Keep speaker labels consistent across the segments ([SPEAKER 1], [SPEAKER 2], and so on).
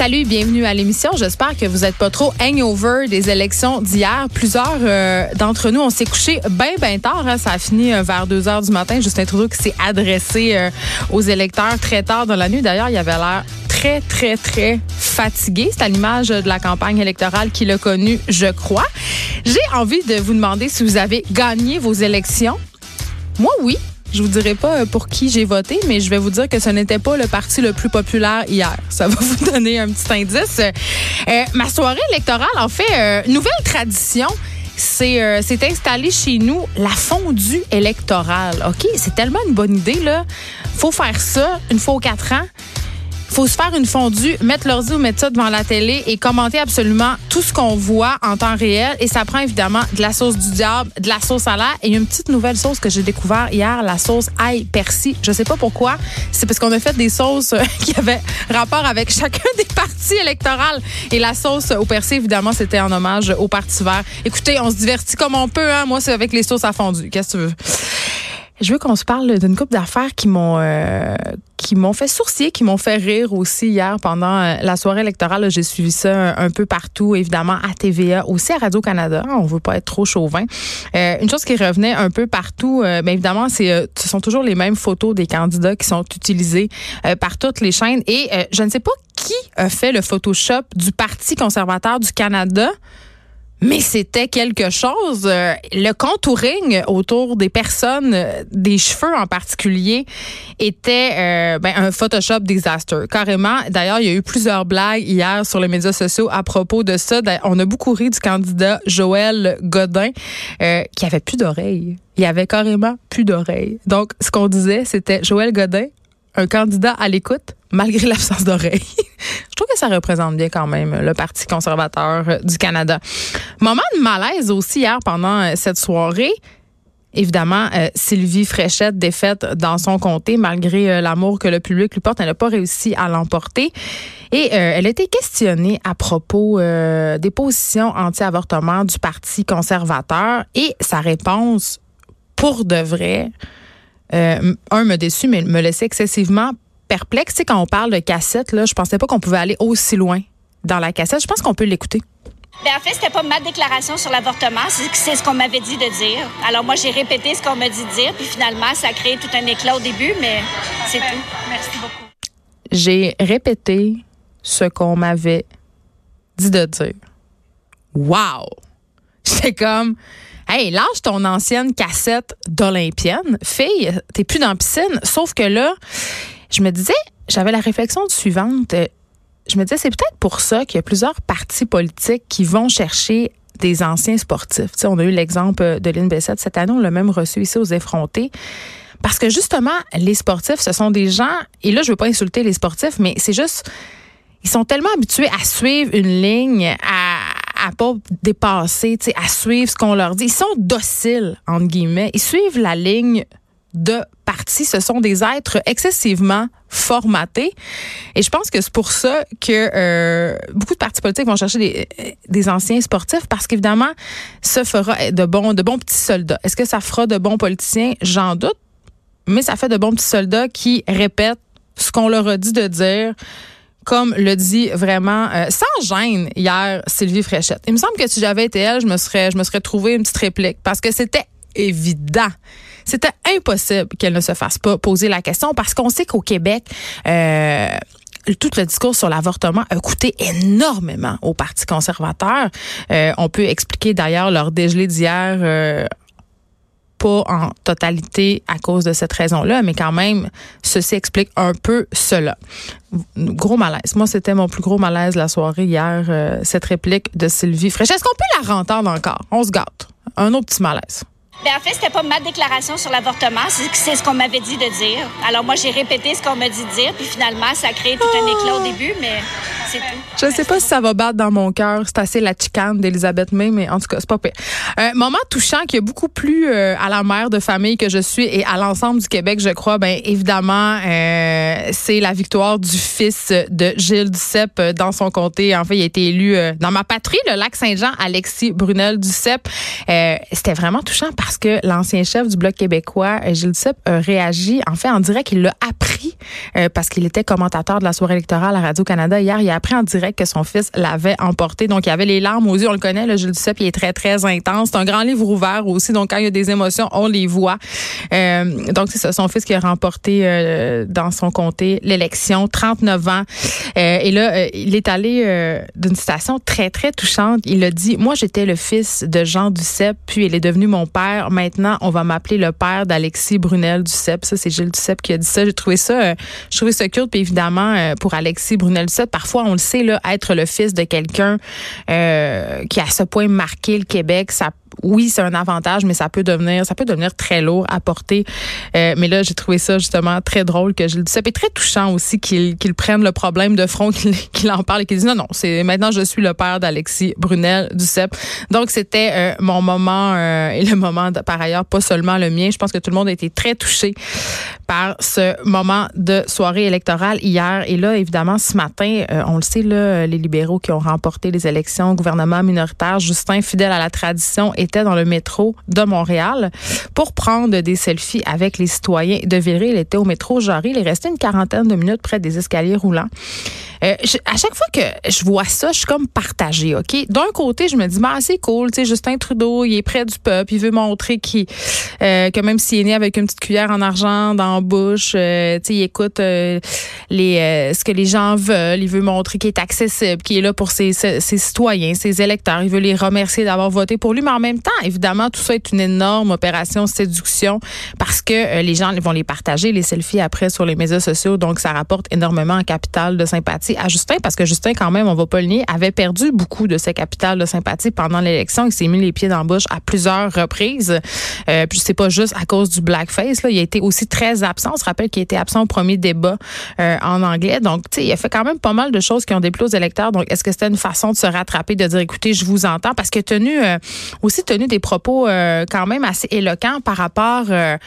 [SPEAKER 1] Salut, bienvenue à l'émission. J'espère que vous n'êtes pas trop hangover des élections d'hier. Plusieurs euh, d'entre nous, on s'est couché bien, bien tard. Hein. Ça a fini euh, vers 2 heures du matin. Justin Trudeau qui s'est adressé euh, aux électeurs très tard dans la nuit. D'ailleurs, il avait l'air très, très, très fatigué. C'est à l'image de la campagne électorale qu'il a connue, je crois. J'ai envie de vous demander si vous avez gagné vos élections. Moi, oui. Je vous dirai pas euh, pour qui j'ai voté, mais je vais vous dire que ce n'était pas le parti le plus populaire hier. Ça va vous donner un petit indice. Euh, ma soirée électorale, en fait, euh, nouvelle tradition. C'est euh, installé chez nous la fondue électorale. OK? C'est tellement une bonne idée, là. Faut faire ça une fois aux quatre ans faut se faire une fondue, mettre l'ordi ou mettre ça devant la télé et commenter absolument tout ce qu'on voit en temps réel. Et ça prend évidemment de la sauce du diable, de la sauce à l'air et une petite nouvelle sauce que j'ai découvert hier, la sauce ail persil. Je sais pas pourquoi. C'est parce qu'on a fait des sauces euh, qui avaient rapport avec chacun des partis électoraux. Et la sauce au persil, évidemment, c'était en hommage au Parti vert. Écoutez, on se divertit comme on peut. Hein? Moi, c'est avec les sauces à fondue. Qu'est-ce que tu veux? Je veux qu'on se parle d'une couple d'affaires qui m'ont euh, qui m'ont fait sourcier, qui m'ont fait rire aussi hier pendant euh, la soirée électorale. J'ai suivi ça un, peu partout, évidemment à TVA, aussi à Radio Canada. On veut pas être trop chauvin. Euh, une chose qui revenait un peu partout, euh, bien évidemment, c'est ce sont toujours les mêmes photos des candidats qui sont utilisées par toutes les chaînes. Et je ne sais pas qui a fait le Photoshop du Parti conservateur du Canada. Mais c'était quelque chose. Euh, le contouring autour des personnes, euh, des cheveux en particulier, était euh, ben, un Photoshop disaster. Carrément. D'ailleurs, il y a eu plusieurs blagues hier sur les médias sociaux à propos de ça. On a beaucoup ri du candidat Joël Godin qui avait plus d'oreilles. Il avait carrément plus d'oreilles. Donc, ce qu'on disait, c'était Joël Godin, un candidat à l'écoute malgré l'absence d'oreilles. Je trouve que ça représente bien quand même le Parti conservateur du Canada. Moment de malaise aussi hier pendant euh, cette soirée. Évidemment, euh, Sylvie Fréchette défaite dans son comté malgré euh, l'amour que le public lui porte. Elle n'a pas réussi à l'emporter. Et elle a été questionnée à propos des positions anti-avortement du Parti conservateur. Et sa réponse, pour de vrai, un, me déçu, mais me laissait excessivement perplexe. Tu quand on parle de cassette, là, je pensais pas qu'on pouvait aller aussi loin dans la cassette. Je pense qu'on peut l'écouter.
[SPEAKER 2] Bien, en fait, c'était pas ma déclaration sur l'avortement, c'est ce qu'on m'avait dit de dire. Alors moi, j'ai répété ce qu'on m'a dit de dire, puis finalement, ça a créé tout un éclat au début, mais c'est tout. Merci beaucoup.
[SPEAKER 1] J'ai répété ce qu'on m'avait dit de dire. Wow! J'étais comme, hey, lâche ton ancienne cassette d'Olympienne. Fille, t'es plus dans la piscine. Sauf que là, je me disais, j'avais la réflexion suivante. Euh, je me disais, c'est peut-être pour ça qu'il y a plusieurs partis politiques qui vont chercher des anciens sportifs. On a eu l'exemple de Lynn Bessette cette année, on l'a même reçu ici aux effrontés. Parce que justement, les sportifs, ce sont des gens, et là, je veux pas insulter les sportifs, mais c'est juste, ils sont tellement habitués à suivre une ligne, à, à pas dépasser, tu sais, à suivre ce qu'on leur dit. Ils sont dociles, entre guillemets. Ils suivent la ligne de partis, ce sont des êtres excessivement formatés. Et je pense que c'est pour ça que euh, beaucoup de partis politiques vont chercher des, des anciens sportifs parce qu'évidemment, ça fera de bons, de bons petits soldats. Est-ce que ça fera de bons politiciens? J'en doute. Mais ça fait de bons petits soldats qui répètent ce qu'on leur a dit de dire comme le dit vraiment euh, sans gêne hier Sylvie Fréchette. Il me semble que si j'avais été elle, je me serais je me serais trouvé une petite réplique parce que c'était évident. C'était impossible qu'elle ne se fasse pas poser la question parce qu'on sait qu'au Québec, euh, tout le discours sur l'avortement a coûté énormément au Parti conservateur. Euh, on peut expliquer d'ailleurs leur dégelé d'hier. Euh, pas en totalité à cause de cette raison-là, mais quand même, ceci explique un peu cela. Gros malaise. Moi, c'était mon plus gros malaise la soirée hier, euh, cette réplique de Sylvie Fraîche. Est-ce qu'on peut la rentendre encore? On se gâte. Un autre petit malaise.
[SPEAKER 2] Bien, en fait, c'était pas ma déclaration sur l'avortement, c'est ce qu'on m'avait dit de dire. Alors moi, j'ai répété ce qu'on m'a dit de dire, puis finalement, ça a créé tout un éclat au début, mais
[SPEAKER 1] Je sais pas si ça va battre dans mon cœur. C'est assez la chicane d'Elisabeth May, mais en tout cas, c'est pas pire. Un moment touchant qui est beaucoup plus euh, à la mère de famille que je suis et à l'ensemble du Québec, je crois, ben évidemment, euh, c'est la victoire du fils de Gilles Duceppe dans son comté. En fait, il a été élu euh, dans ma patrie, le lac Saint-Jean, Alexis Brunel Duceppe. C'était vraiment touchant parce que l'ancien chef du Bloc québécois, euh, Gilles Duceppe, a réagi. En fait, on dirait qu'il l'a appris euh, parce qu'il était commentateur de la soirée électorale à Radio-Canada hier. Il a appris en direct que son fils l'avait emporté. Donc, il avait les larmes aux yeux. On le connaît, le Jules Duceppe, il est très, très intense. C'est un grand livre ouvert aussi. Donc, quand il y a des émotions, on les voit. Euh, donc, c'est ça, son fils qui a remporté euh, dans son comté l'élection, 39 ans. Et là, il est allé d'une citation très, très touchante. Il a dit, moi, j'étais le fils de Jean Duceppe, puis il est devenu mon père. Maintenant, on va m'appeler le père d'Alexis Brunel Duceppe. Ça, c'est Gilles Duceppe qui a dit ça. J'ai trouvé ça, je trouvais ça cute. Puis évidemment, pour Alexis Brunel Duceppe, parfois, on le sait, là, être le fils de quelqu'un qui a à ce point marqué le Québec, ça oui, c'est un avantage, mais ça peut devenir, ça peut devenir très lourd à porter. Euh, mais là, j'ai trouvé ça justement très drôle que le dise. Et très touchant aussi qu'il qu'il prenne le problème de front, qu'il en parle et qu'il dise non, non, c'est maintenant je suis le père d'Alexis Brunel du CEP. Donc c'était euh, mon moment euh, et le moment de, par ailleurs pas seulement le mien. Je pense que tout le monde a été très touché par ce moment de soirée électorale hier. Et là, évidemment, ce matin, on le sait là, les libéraux qui ont remporté les élections, gouvernement minoritaire, Justin fidèle à la tradition était dans le métro de Montréal pour prendre des selfies avec les citoyens de Villeray. Il était au métro Jarry. Il est resté une quarantaine de minutes près des escaliers roulants. Euh, à chaque fois que je vois ça, je suis comme partagée, OK? D'un côté, je me dis, bah, c'est cool, tu sais, Justin Trudeau, il est près du peuple, il veut montrer qu'il, euh, que même s'il est né avec une petite cuillère en argent dans la bouche, euh, tu sais, il écoute les, ce que les gens veulent, il veut montrer qu'il est accessible, qu'il est là pour ses, ses, citoyens, ses électeurs, il veut les remercier d'avoir voté pour lui, même temps, évidemment, tout ça est une énorme opération séduction parce que les gens vont les partager, les selfies après sur les médias sociaux, donc ça rapporte énormément en capital de sympathie à Justin parce que Justin, quand même, on va pas le nier, avait perdu beaucoup de ses capitales de sympathie pendant l'élection. Il s'est mis les pieds dans la bouche à plusieurs reprises. Euh, puis c'est pas juste à cause du blackface. Là. Il a été aussi très absent. On se rappelle qu'il était absent au premier débat euh, en anglais. Donc, tu sais, il a fait quand même pas mal de choses qui ont déplu aux électeurs. Donc, est-ce que c'était une façon de se rattraper, de dire, écoutez, je vous entends? Parce que tenu euh, aussi tenu des propos euh, quand même assez éloquents par rapport à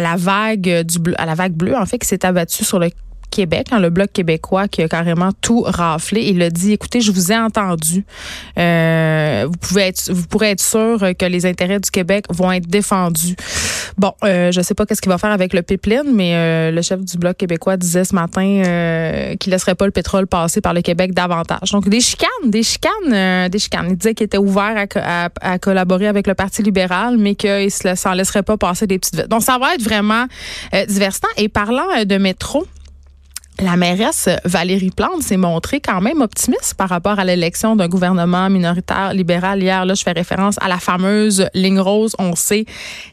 [SPEAKER 1] la vague du à la vague bleue en fait qui s'est abattue sur le Québec, hein, le bloc québécois qui a carrément tout raflé. Il a dit, écoutez, je vous ai entendu. Euh, vous pouvez être, vous pourrez être sûr que les intérêts du Québec vont être défendus. Bon, euh, je sais pas qu'est-ce qu'il va faire avec le pipeline, mais euh, le chef du bloc québécois disait ce matin euh, qu'il laisserait pas le pétrole passer par le Québec davantage. Donc des chicanes, des chicanes, euh, des chicanes. Il disait qu'il était ouvert à, à, collaborer avec le Parti libéral, mais qu'il s'en laisserait pas passer des petites Donc ça va être vraiment diversant. Et parlant de métro, la mairesse Valérie Plante s'est montrée quand même optimiste par rapport à l'élection d'un gouvernement minoritaire libéral hier. Là, je fais référence à la fameuse ligne rose. On sait,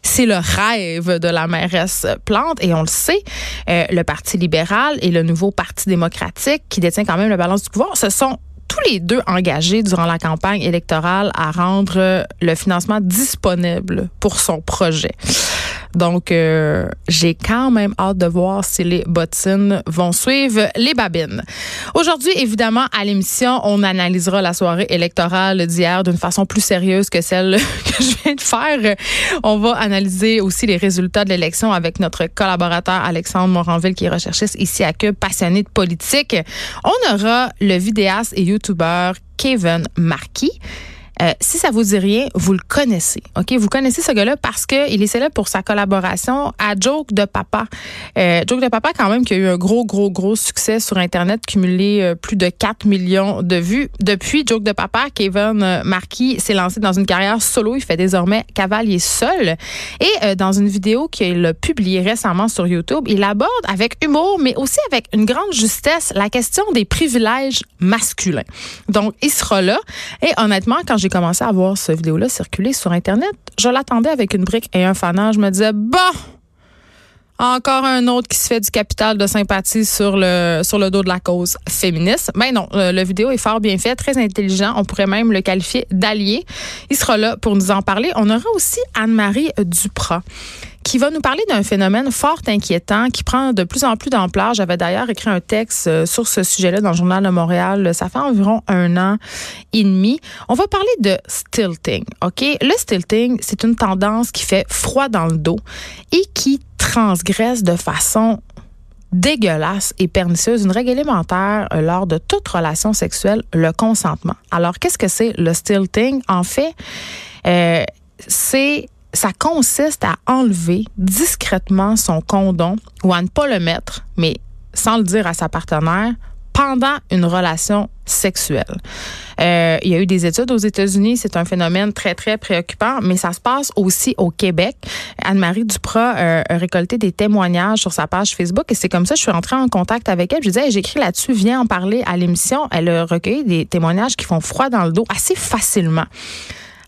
[SPEAKER 1] c'est le rêve de la mairesse Plante et on le sait, euh, le Parti libéral et le nouveau Parti démocratique qui détient quand même la balance du pouvoir, ce sont tous les deux engagés durant la campagne électorale à rendre le financement disponible pour son projet. Donc, euh, j'ai quand même hâte de voir si les bottines vont suivre les babines. Aujourd'hui, évidemment, à l'émission, on analysera la soirée électorale d'hier d'une façon plus sérieuse que celle que je viens de faire. On va analyser aussi les résultats de l'élection avec notre collaborateur Alexandre Moranville, qui est recherchiste ici à Cube, passionné de politique. On aura le vidéaste et youtubeur Kevin Marquis. Euh, si ça vous dit rien, vous le connaissez. OK? Vous connaissez ce gars-là parce qu'il est célèbre pour sa collaboration à Joke de Papa. Euh, Joke de Papa, quand même, qui a eu un gros, gros, gros succès sur Internet, cumulé euh, plus de 4 millions de vues. Depuis Joke de Papa, Kevin euh, Marquis s'est lancé dans une carrière solo. Il fait désormais cavalier seul. Et dans une vidéo qu'il a publiée récemment sur YouTube, il aborde avec humour, mais aussi avec une grande justesse, la question des privilèges masculins. Donc, il sera là. Et honnêtement, quand j'ai j'ai commencé à voir ce vidéo-là circuler sur Internet, je l'attendais avec une brique et un fanage. Je me disais, bon, encore un autre qui se fait du capital de sympathie sur le sur le dos de la cause féministe. Mais non, le, le, vidéo est fort bien fait, très intelligent. On pourrait même le qualifier d'allié. Il sera là pour nous en parler. On aura aussi Anne-Marie Duprat qui va nous parler d'un phénomène fort inquiétant qui prend de plus en plus d'ampleur. J'avais d'ailleurs écrit un texte euh, sur ce sujet-là dans le Journal de Montréal. Ça fait environ un an et demi. On va parler de stilting. OK? Le stilting, c'est une tendance qui fait froid dans le dos et qui transgresse de façon dégueulasse et pernicieuse une règle élémentaire euh, lors de toute relation sexuelle, le consentement. Alors, qu'est-ce que c'est le stilting? En fait, euh, c'est ça consiste à enlever discrètement son condom ou à ne pas le mettre, mais sans le dire à sa partenaire pendant une relation sexuelle. Euh, il y a eu des études aux États-Unis. C'est un phénomène très, très préoccupant, mais ça se passe aussi au Québec. Anne-Marie Duprat euh, a récolté des témoignages sur sa page Facebook et c'est comme ça que je suis rentrée en contact avec elle. Je disais, j'écris là-dessus, viens en parler à l'émission. Elle a recueilli des témoignages qui font froid dans le dos assez facilement.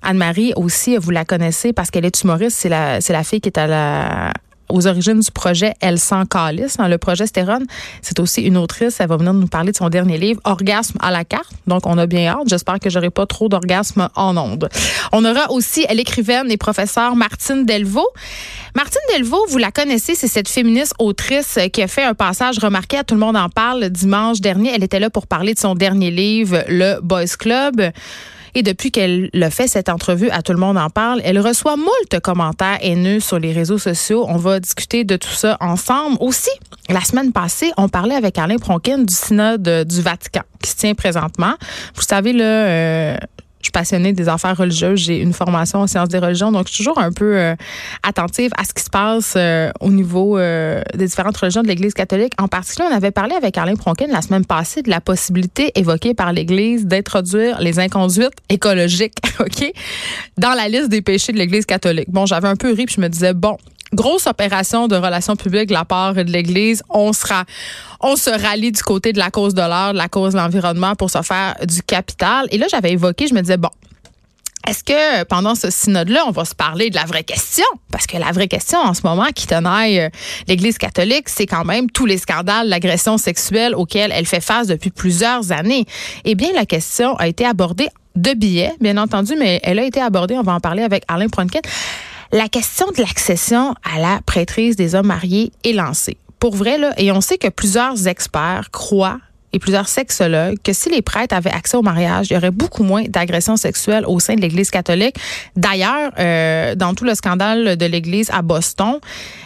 [SPEAKER 1] Anne-Marie aussi, vous la connaissez parce qu'elle est humoriste. C'est la, c'est la fille qui est à la, aux origines du projet Elle sans calice, dans le projet Stérone. C'est aussi une autrice. Elle va venir nous parler de son dernier livre, Orgasme à la carte. Donc, on a bien hâte. J'espère que j'aurai pas trop d'orgasme en ondes. On aura aussi l'écrivaine et professeure Martine Delvaux. Martine Delvaux, vous la connaissez, c'est cette féministe autrice qui a fait un passage remarqué à Tout le monde en parle dimanche dernier. Elle était là pour parler de son dernier livre, Le Boys Club. Et depuis qu'elle le fait, cette entrevue, à tout le monde en parle, elle reçoit moult commentaires haineux sur les réseaux sociaux. On va discuter de tout ça ensemble. Aussi, la semaine passée, on parlait avec Alain Pronkin du synode du Vatican qui se tient présentement. Vous savez, là, euh, je suis passionnée des affaires religieuses. J'ai une formation en sciences des religions, donc je suis toujours un peu euh, attentive à ce qui se passe euh, au niveau euh, des différentes religions de l'Église catholique. En particulier, on avait parlé avec Alain Pronkin la semaine passée de la possibilité évoquée par l'Église d'introduire les inconduites écologiques, ok, dans la liste des péchés de l'Église catholique. Bon, j'avais un peu ri puis je me disais bon, grosse opération de relations publiques de la part de l'Église. On sera, on se rallie du côté de la cause de l'art, de la cause de l'environnement pour se faire du capital. Et là, j'avais évoqué, je me disais, bon, est-ce que pendant ce synode-là, on va se parler de la vraie question? Parce que la vraie question en ce moment qui tenaille euh, l'Église catholique, c'est quand même tous les scandales d'agression sexuelle auxquels elle fait face depuis plusieurs années. Eh bien, la question a été abordée de billets, bien entendu, mais elle a été abordée, on va en parler avec Alain Pronkin. La question de l'accession à la prêtrise des hommes mariés est lancée. Pour vrai, là, et on sait que plusieurs experts croient et plusieurs sexologues que si les prêtres avaient accès au mariage, il y aurait beaucoup moins d'agressions sexuelles au sein de l'Église catholique. D'ailleurs, euh, dans tout le scandale de l'Église à Boston,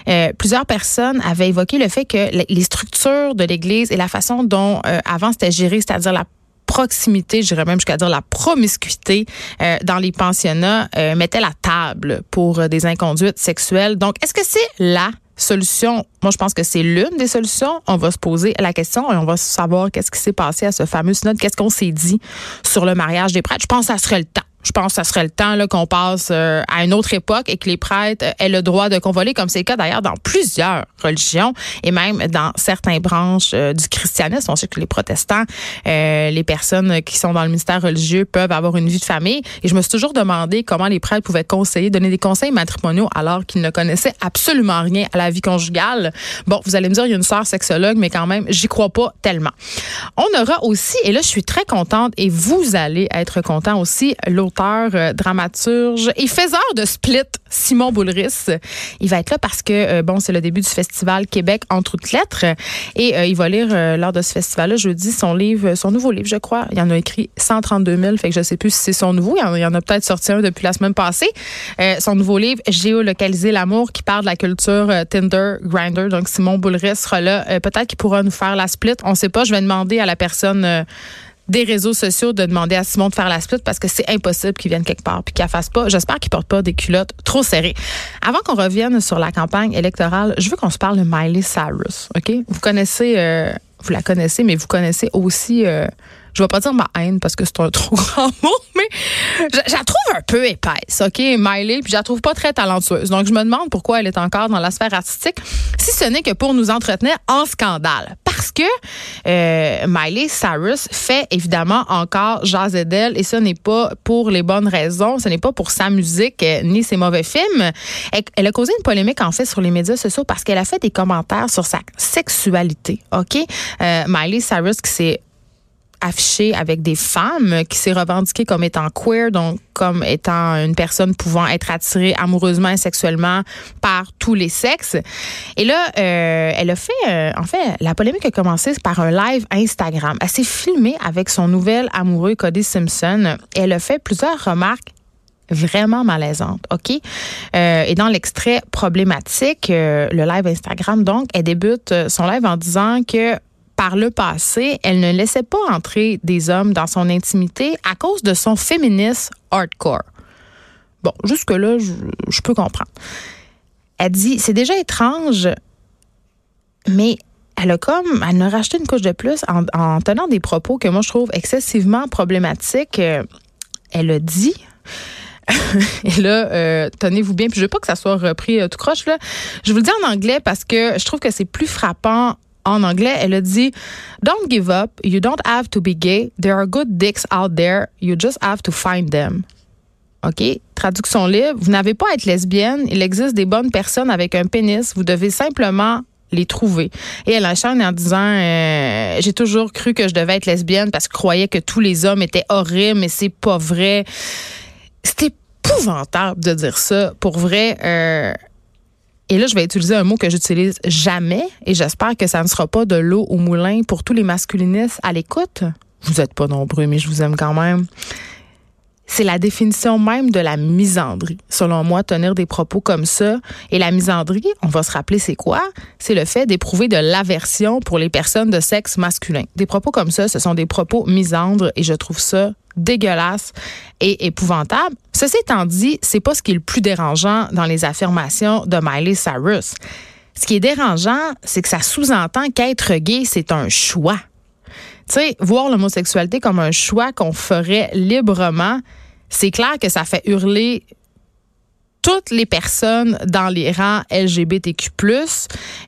[SPEAKER 1] euh, plusieurs personnes avaient évoqué le fait que les structures de l'Église et la façon dont euh, avant c'était géré, c'est-à-dire la proximité, j'irais même jusqu'à dire la promiscuité euh, dans les pensionnats euh, mettait la table pour euh, des inconduites sexuelles. Donc, est-ce que c'est la solution? Moi, je pense que c'est l'une des solutions. On va se poser la question et on va savoir qu'est-ce qui s'est passé à ce fameux synode, qu'est-ce qu'on s'est dit sur le mariage des prêtres? Je pense que ça serait le temps je pense que ça serait le temps qu'on passe euh, à une autre époque et que les prêtres aient le droit de convoler, comme c'est le cas d'ailleurs dans plusieurs religions et même dans certaines branches euh, du christianisme. On sait que les protestants, euh, les personnes qui sont dans le ministère religieux peuvent avoir une vie de famille. Et je me suis toujours demandé comment les prêtres pouvaient conseiller, donner des conseils matrimoniaux alors qu'ils ne connaissaient absolument rien à la vie conjugale. Bon, vous allez me dire, il y a une sœur sexologue, mais quand même, j'y crois pas tellement. On aura aussi, et là, je suis très contente, et vous allez être content aussi, l'autre euh, dramaturge et faiseur de Split, Simon Boulris. Il va être là parce que, euh, bon, c'est le début du festival Québec en toutes lettres. Et euh, il va lire lors de ce festival-là, jeudi, son livre, son nouveau livre, je crois. Il en a écrit 132 000, fait que je sais plus si c'est son nouveau. Il y en, a peut-être sorti un depuis la semaine passée. son nouveau livre, Géolocaliser l'amour, qui parle de la culture Tinder, Grinder. Donc, Simon Boulris sera là. peut-être qu'il pourra nous faire la split. On sait pas. Je vais demander à la personne des réseaux sociaux de demander à Simon de faire la split parce que c'est impossible qu'il vienne quelque part puis qu'il fasse pas. J'espère qu'il porte pas des culottes trop serrées. Avant qu'on revienne sur la campagne électorale, je veux qu'on se parle de Miley Cyrus. Ok, vous connaissez, euh, vous la connaissez, mais vous connaissez aussi. Euh, je vais pas dire ma haine parce que c'est un trop grand mot, mais je, la trouve un peu épaisse, OK, Miley, puis je la trouve pas très talentueuse. Donc, je me demande pourquoi elle est encore dans la sphère artistique, si ce n'est que pour nous entretenir en scandale. Parce que euh, Miley Cyrus fait évidemment encore jaser d'elle, et ce n'est pas pour les bonnes raisons, ce n'est pas pour sa musique euh, ni ses mauvais films. Elle, a causé une polémique, en fait, sur les médias sociaux parce qu'elle a fait des commentaires sur sa sexualité, OK? Euh, Miley Cyrus qui s'est affiché avec des femmes, qui s'est revendiquée comme étant queer, donc comme étant une personne pouvant être attirée amoureusement et sexuellement par tous les sexes. Et là, euh, elle a fait, euh, en fait, la polémique a commencé par un live Instagram. Elle s'est filmée avec son nouvel amoureux Cody Simpson. Et elle a fait plusieurs remarques vraiment malaisantes, OK? Euh, et dans l'extrait problématique, le live Instagram, donc, elle débute son live en disant que par le passé, elle ne laissait pas entrer des hommes dans son intimité à cause de son féminisme hardcore. Bon, jusque-là, je, peux comprendre. Elle dit, c'est déjà étrange, mais elle a comme, elle a racheté une couche de plus en, tenant des propos que moi je trouve excessivement problématiques. Euh, elle a dit. Et là, euh, tenez-vous bien, puis je veux pas que ça soit repris tout croche là. Je vous le dis en anglais parce que je trouve que c'est plus frappant en anglais, elle a dit Don't give up. You don't have to be gay. There are good dicks out there. You just have to find them. OK? Traduction libre. Vous n'avez pas à être lesbienne. Il existe des bonnes personnes avec un pénis. Vous devez simplement les trouver. Et elle enchaîne en disant euh, J'ai toujours cru que je devais être lesbienne parce que je croyais que tous les hommes étaient horribles, mais c'est pas vrai. C'était épouvantable de dire ça. Pour vrai, euh, et là, je vais utiliser un mot que j'utilise jamais et j'espère que ça ne sera pas de l'eau au moulin pour tous les masculinistes à l'écoute. Vous n'êtes pas nombreux, mais je vous aime quand même. C'est la définition même de la misandrie. Selon moi, tenir des propos comme ça. Et la misandrie, on va se rappeler c'est quoi? C'est le fait d'éprouver de l'aversion pour les personnes de sexe masculin. Des propos comme ça, ce sont des propos misandres et je trouve ça dégueulasse et épouvantable. Ceci étant dit, c'est pas ce qui est le plus dérangeant dans les affirmations de Miley Cyrus. Ce qui est dérangeant, c'est que ça sous-entend qu'être gay, c'est un choix. Tu sais, voir l'homosexualité comme un choix qu'on ferait librement, c'est clair que ça fait hurler toutes les personnes dans les rangs LGBTQ+,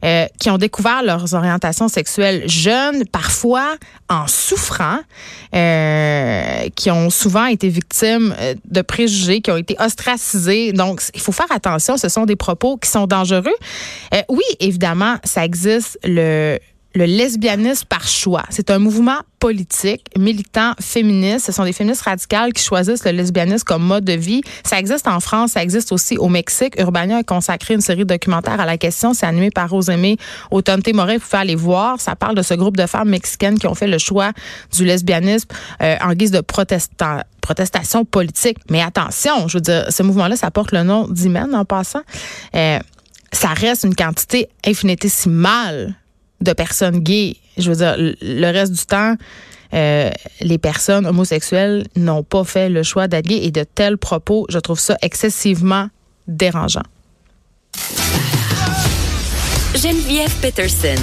[SPEAKER 1] euh, qui ont découvert leurs orientations sexuelles jeunes, parfois en souffrant, euh, qui ont souvent été victimes euh, de préjugés, qui ont été ostracisés. Donc, il faut faire attention, ce sont des propos qui sont dangereux. oui, évidemment, ça existe le le lesbianisme par choix. C'est un mouvement politique, militant, féministe. Ce sont des féministes radicales qui choisissent le lesbianisme comme mode de vie. Ça existe en France, ça existe aussi au Mexique. Urbania a consacré une série de documentaires à la question. C'est animé par Rosemée Automne Morin. Vous pouvez aller voir. Ça parle de ce groupe de femmes mexicaines qui ont fait le choix du lesbianisme euh, en guise de protestation politique. Mais attention, je veux dire, ce mouvement-là, ça porte le nom d'Imen en passant. Euh, ça reste une quantité infinitésimale de personnes gays. Je veux dire, le reste du temps, euh, les personnes homosexuelles n'ont pas fait le choix d'être gays et de tels propos, je trouve ça excessivement dérangeant.
[SPEAKER 3] Geneviève Peterson.